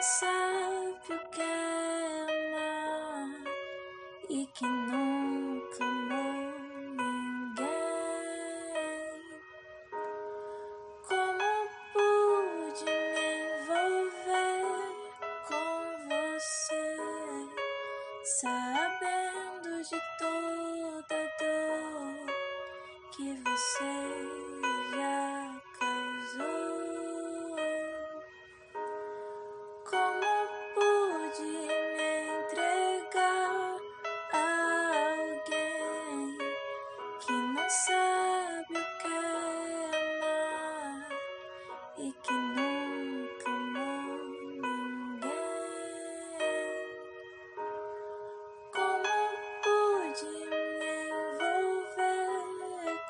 sabe o que é amar e que nunca amou ninguém. Como pude me envolver com você, sabendo de toda dor que você já causou? Sabe o que é amar e que nunca amou ninguém? Como pude me envolver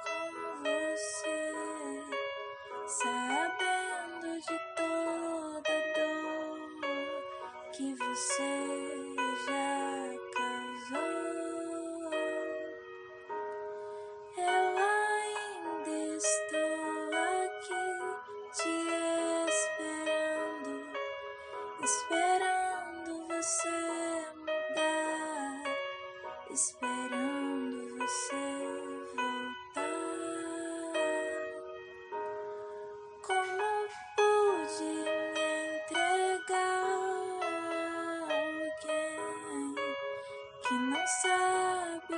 com você, sabendo de toda dor que você já esperando você mudar, esperando você voltar. Como pude me entregar a alguém que não sabe